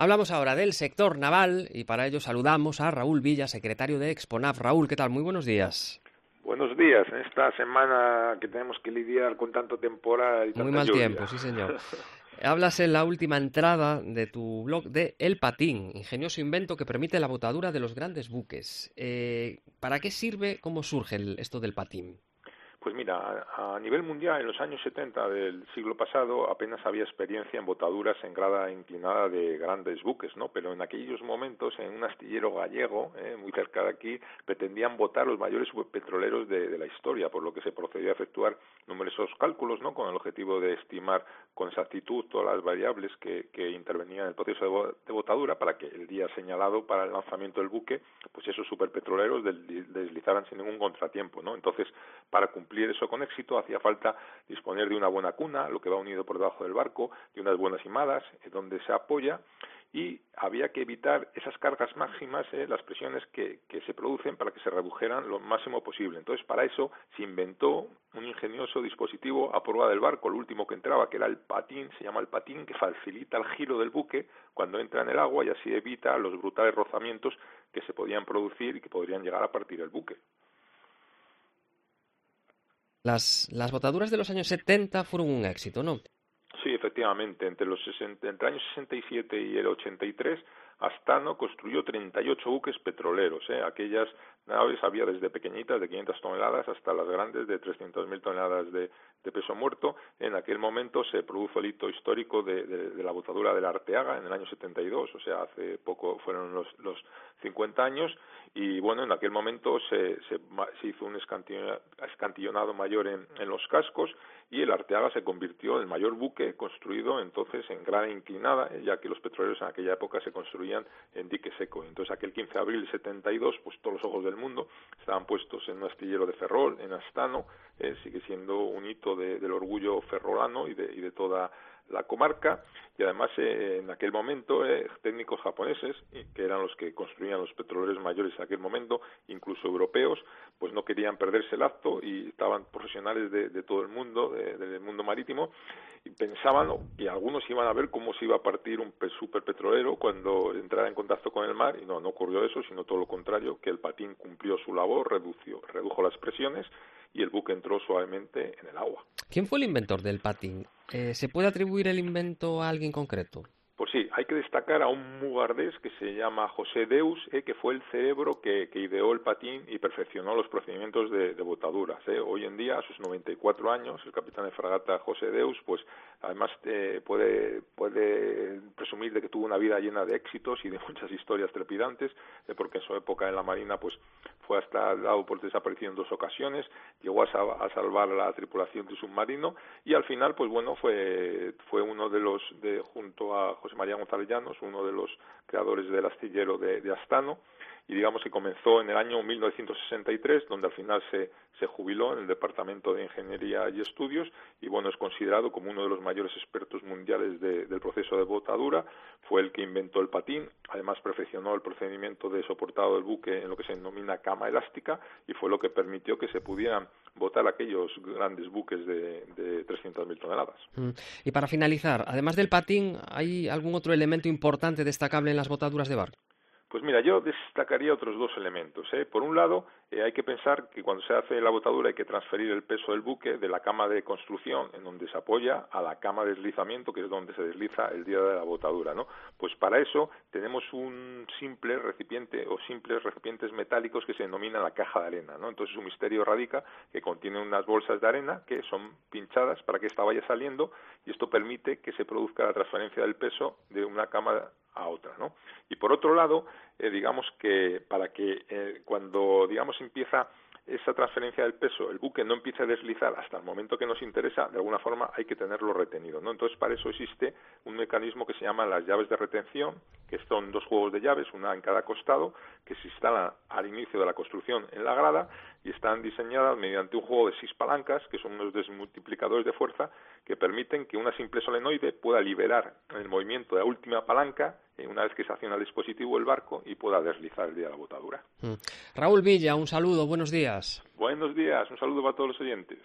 Hablamos ahora del sector naval y para ello saludamos a Raúl Villa, secretario de Exponav. Raúl, ¿qué tal? Muy buenos días. Buenos días, en esta semana que tenemos que lidiar con tanto temporada y Muy mal tiempo, sí señor. Hablas en la última entrada de tu blog de El Patín, ingenioso invento que permite la botadura de los grandes buques. Eh, ¿Para qué sirve? ¿Cómo surge esto del patín? Pues mira, a, nivel mundial, en los años 70 del siglo pasado apenas había experiencia en botaduras en grada inclinada de grandes buques, ¿no? Pero en aquellos momentos, en un astillero gallego, eh, muy cerca de aquí, pretendían botar los mayores petroleros de, la historia, por lo que se procedió a efectuar numerosos cálculos, ¿no? Con el objetivo de estimar con exactitud todas las variables que, que intervenían en el proceso de, botadura para que el día señalado para el lanzamiento del buque, pues esos superpetroleros deslizaran sin ningún contratiempo, ¿no? Entonces, para cumplir eso con éxito hacía falta disponer de una buena cuna, lo que va unido por debajo del barco, de unas buenas imadas eh, donde se apoya y había que evitar esas cargas máximas, eh, las presiones que, que, se producen para que se redujeran lo máximo posible. Entonces, para eso se inventó un ingenioso dispositivo a prueba del barco, el último que entraba, que era el patín, se llama el patín, que facilita el giro del buque cuando entra en el agua y así evita los brutales rozamientos que se podían producir y que podrían llegar a partir el buque. Las, las botaduras de los años 70 fueron un éxito, ¿no? Sí, efectivamente. Entre, los 60, entre el año 67 y el 83, Astano construyó 38 buques petroleros. ¿eh? Aquellas naves había desde pequeñitas de 500 toneladas hasta las grandes de 300.000 toneladas de, de, peso muerto. En aquel momento se produjo el hito histórico de, de, la botadura de la Arteaga en el año 72, o sea, hace poco fueron los, los 50 años. Y bueno, en aquel momento se, se, se hizo un escantillonado mayor en, en los cascos y el Arteaga se convirtió en el mayor buque construido entonces en gran inclinada, ya que los petroleros en aquella época se construían en dique seco. Entonces aquel 15 de abril de 72, pues todos los ojos del mundo estaban puestos en un astillero de Ferrol, en Astano, eh, sigue siendo un hito del orgullo ferrolano y de, de toda la comarca. Y además eh, en aquel momento eh, técnicos japoneses que eran los que construían los petroleros mayores en aquel momento incluso europeos pues no querían perderse el acto y estaban profesionales de, todo el mundo del mundo marítimo y pensaban y algunos iban a ver cómo se iba a partir un superpetrolero cuando entrara en contacto con el mar y no no ocurrió eso sino todo lo contrario que el patín cumplió su labor redució redujo las presiones y el buque entró suavemente en el agua. ¿Quién fue el inventor del patín? Eh, ¿Se puede atribuir el invento a alguien concreto? Pues sí, hay que destacar a un mugardés que se llama José Deus, eh, que fue el cerebro que, ideó el patín y perfeccionó los procedimientos de, botaduras. Eh. Hoy en día, a sus 94 años, el capitán de fragata José Deus, pues además eh, puede, puede presumir de que tuvo una vida llena de éxitos y de muchas historias trepidantes, porque en su época en la Marina pues fue hasta dado por desaparición en dos ocasiones, llegó a, salvar a la tripulación de submarino y al final, pues bueno, fue, fue uno de los, de, junto a José María González Llanos, uno de los creadores del astillero de, Astano, y digamos que comenzó en el año 1963, donde al final se, se jubiló en el Departamento de Ingeniería y Estudios, y bueno, es considerado como uno de los mayores expertos mundiales del proceso de botadura, fue el que inventó el patín, además perfeccionó el procedimiento de soportado del buque en lo que se denomina cama elástica, y fue lo que permitió que se pudieran botar aquellos grandes buques de, de 300.000 toneladas. Mm. Y para finalizar, además del patín, ¿hay algún otro elemento importante destacable en las botaduras de barco? Pues mira, yo destacaría otros dos elementos. ¿eh? Por un lado, eh, hay que pensar que cuando se hace la botadura hay que transferir el peso del buque de la cama de construcción, en donde se apoya, a la cama de deslizamiento, que es donde se desliza el día de la botadura. ¿no? Pues para eso tenemos un simple recipiente o simples recipientes metálicos que se denomina la caja de arena. ¿no? Entonces, un misterio radica que contiene unas bolsas de arena que son pinchadas para que esta vaya saliendo y esto permite que se produzca la transferencia del peso de una cama a otra, ¿no? Y por otro lado, eh, digamos que para que eh, cuando digamos empieza esa transferencia del peso, el buque no empiece a deslizar hasta el momento que nos interesa, de alguna forma hay que tenerlo retenido, ¿no? Entonces para eso existe un mecanismo que se llama las llaves de retención, que son dos juegos de llaves, una en cada costado, que se instalan al inicio de la construcción en la grada y están diseñadas mediante un juego de seis palancas, que son unos desmultiplicadores de fuerza, que permiten que una simple solenoide pueda liberar el movimiento de la última palanca eh, una vez que se acciona el dispositivo el barco y pueda deslizar el día de la botadura. Mm. Raúl Villa, un saludo, buenos días. Buenos días, un saludo para todos los oyentes.